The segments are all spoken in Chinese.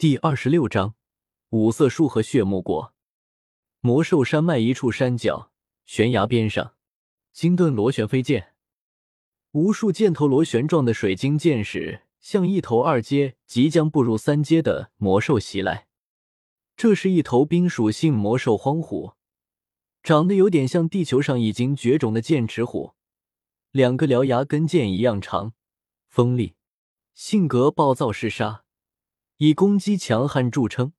第二十六章五色树和血木果。魔兽山脉一处山脚悬崖边上，金盾螺旋飞剑，无数箭头螺旋状的水晶剑矢向一头二阶即将步入三阶的魔兽袭来。这是一头冰属性魔兽荒虎，长得有点像地球上已经绝种的剑齿虎，两个獠牙跟剑一样长，锋利，性格暴躁嗜杀。以攻击强悍著称。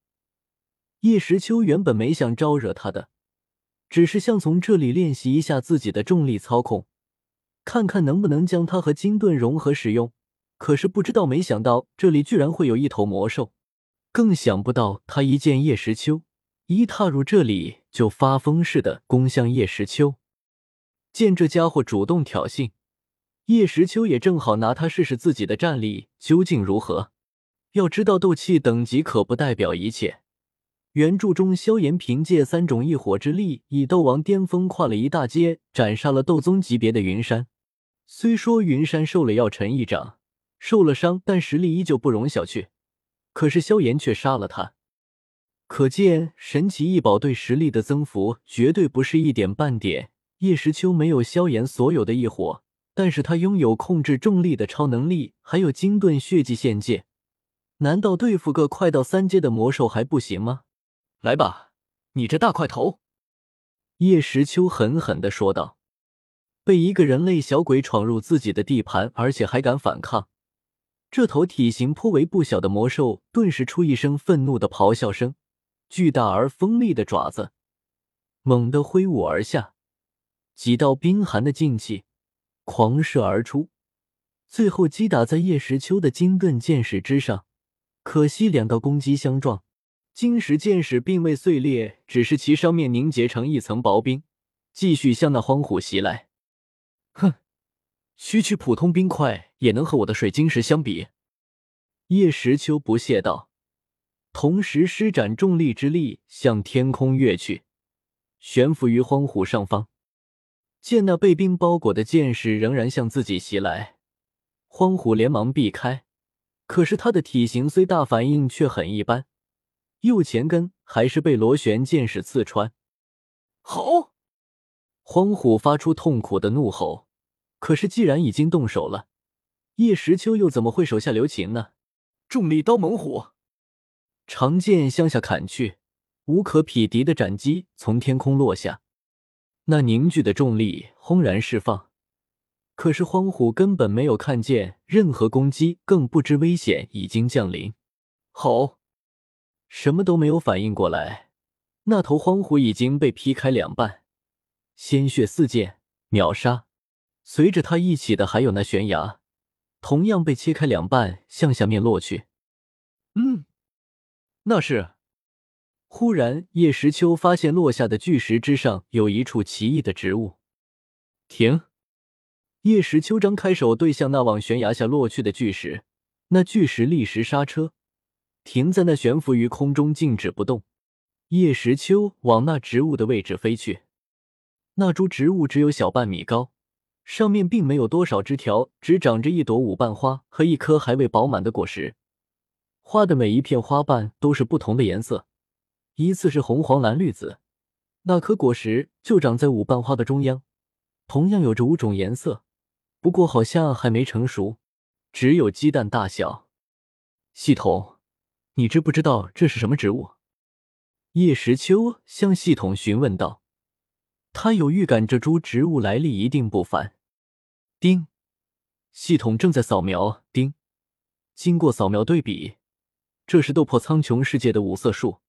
叶时秋原本没想招惹他的，只是想从这里练习一下自己的重力操控，看看能不能将他和金盾融合使用。可是不知道，没想到这里居然会有一头魔兽，更想不到他一见叶时秋，一踏入这里就发疯似的攻向叶时秋。见这家伙主动挑衅，叶时秋也正好拿他试试自己的战力究竟如何。要知道，斗气等级可不代表一切。原著中，萧炎凭借三种异火之力，以斗王巅峰跨了一大阶，斩杀了斗宗级别的云山。虽说云山受了药尘一掌，受了伤，但实力依旧不容小觑。可是萧炎却杀了他，可见神奇异宝对实力的增幅绝对不是一点半点。叶时秋没有萧炎所有的异火，但是他拥有控制重力的超能力，还有金盾血迹限界。难道对付个快到三阶的魔兽还不行吗？来吧，你这大块头！叶时秋狠狠的说道。被一个人类小鬼闯入自己的地盘，而且还敢反抗，这头体型颇为不小的魔兽顿时出一声愤怒的咆哮声，巨大而锋利的爪子猛地挥舞而下，几道冰寒的劲气狂射而出，最后击打在叶时秋的金盾剑矢之上。可惜两道攻击相撞，晶石剑矢并未碎裂，只是其上面凝结成一层薄冰，继续向那荒虎袭来。哼，区区普通冰块也能和我的水晶石相比？叶时秋不屑道，同时施展重力之力向天空跃去，悬浮于荒虎上方。见那被冰包裹的剑矢仍然向自己袭来，荒虎连忙避开。可是他的体型虽大，反应却很一般，右前根还是被螺旋剑矢刺穿。吼！荒虎发出痛苦的怒吼。可是既然已经动手了，叶时秋又怎么会手下留情呢？重力刀猛虎，长剑向下砍去，无可匹敌的斩击从天空落下，那凝聚的重力轰然释放。可是荒虎根本没有看见任何攻击，更不知危险已经降临。吼！什么都没有反应过来，那头荒虎已经被劈开两半，鲜血四溅，秒杀。随着他一起的还有那悬崖，同样被切开两半，向下面落去。嗯，那是。忽然，叶时秋发现落下的巨石之上有一处奇异的植物。停。叶时秋张开手对向那往悬崖下落去的巨石，那巨石立时刹车，停在那悬浮于空中，静止不动。叶时秋往那植物的位置飞去，那株植物只有小半米高，上面并没有多少枝条，只长着一朵五瓣花和一颗还未饱满的果实。花的每一片花瓣都是不同的颜色，依次是红、黄、蓝、绿、紫。那颗果实就长在五瓣花的中央，同样有着五种颜色。不过好像还没成熟，只有鸡蛋大小。系统，你知不知道这是什么植物？叶时秋向系统询问道。他有预感这株植物来历一定不凡。丁，系统正在扫描。丁，经过扫描对比，这是斗破苍穹世界的五色树。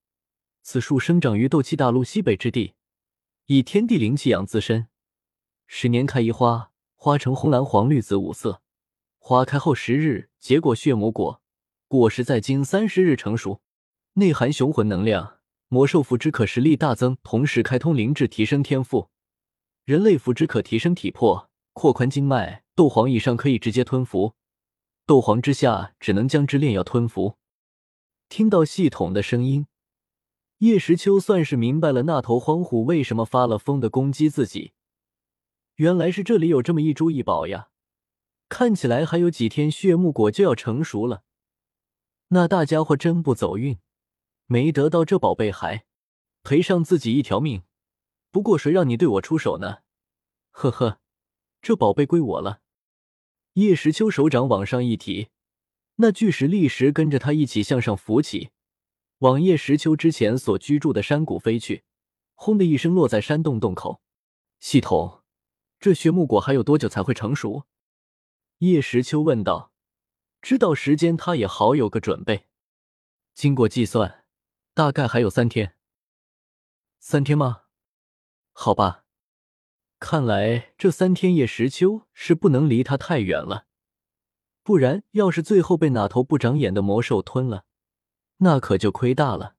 此树生长于斗气大陆西北之地，以天地灵气养自身，十年开一花。花呈红蓝黄绿紫五色，花开后十日结果血魔果，果实在经三十日成熟，内含雄浑能量，魔兽服之可实力大增，同时开通灵智，提升天赋；人类服之可提升体魄，扩宽经脉。斗皇以上可以直接吞服，斗皇之下只能将之炼药吞服。听到系统的声音，叶时秋算是明白了那头荒虎为什么发了疯的攻击自己。原来是这里有这么一株异宝呀！看起来还有几天，血木果就要成熟了。那大家伙真不走运，没得到这宝贝还赔上自己一条命。不过谁让你对我出手呢？呵呵，这宝贝归我了。叶时秋手掌往上一提，那巨石立时跟着他一起向上浮起，往叶时秋之前所居住的山谷飞去。轰的一声落在山洞洞口。系统，这血木果还有多久才会成熟？叶时秋问道。知道时间，他也好有个准备。经过计算，大概还有三天。三天吗？好吧，看来这三天叶时秋是不能离他太远了，不然要是最后被哪头不长眼的魔兽吞了，那可就亏大了。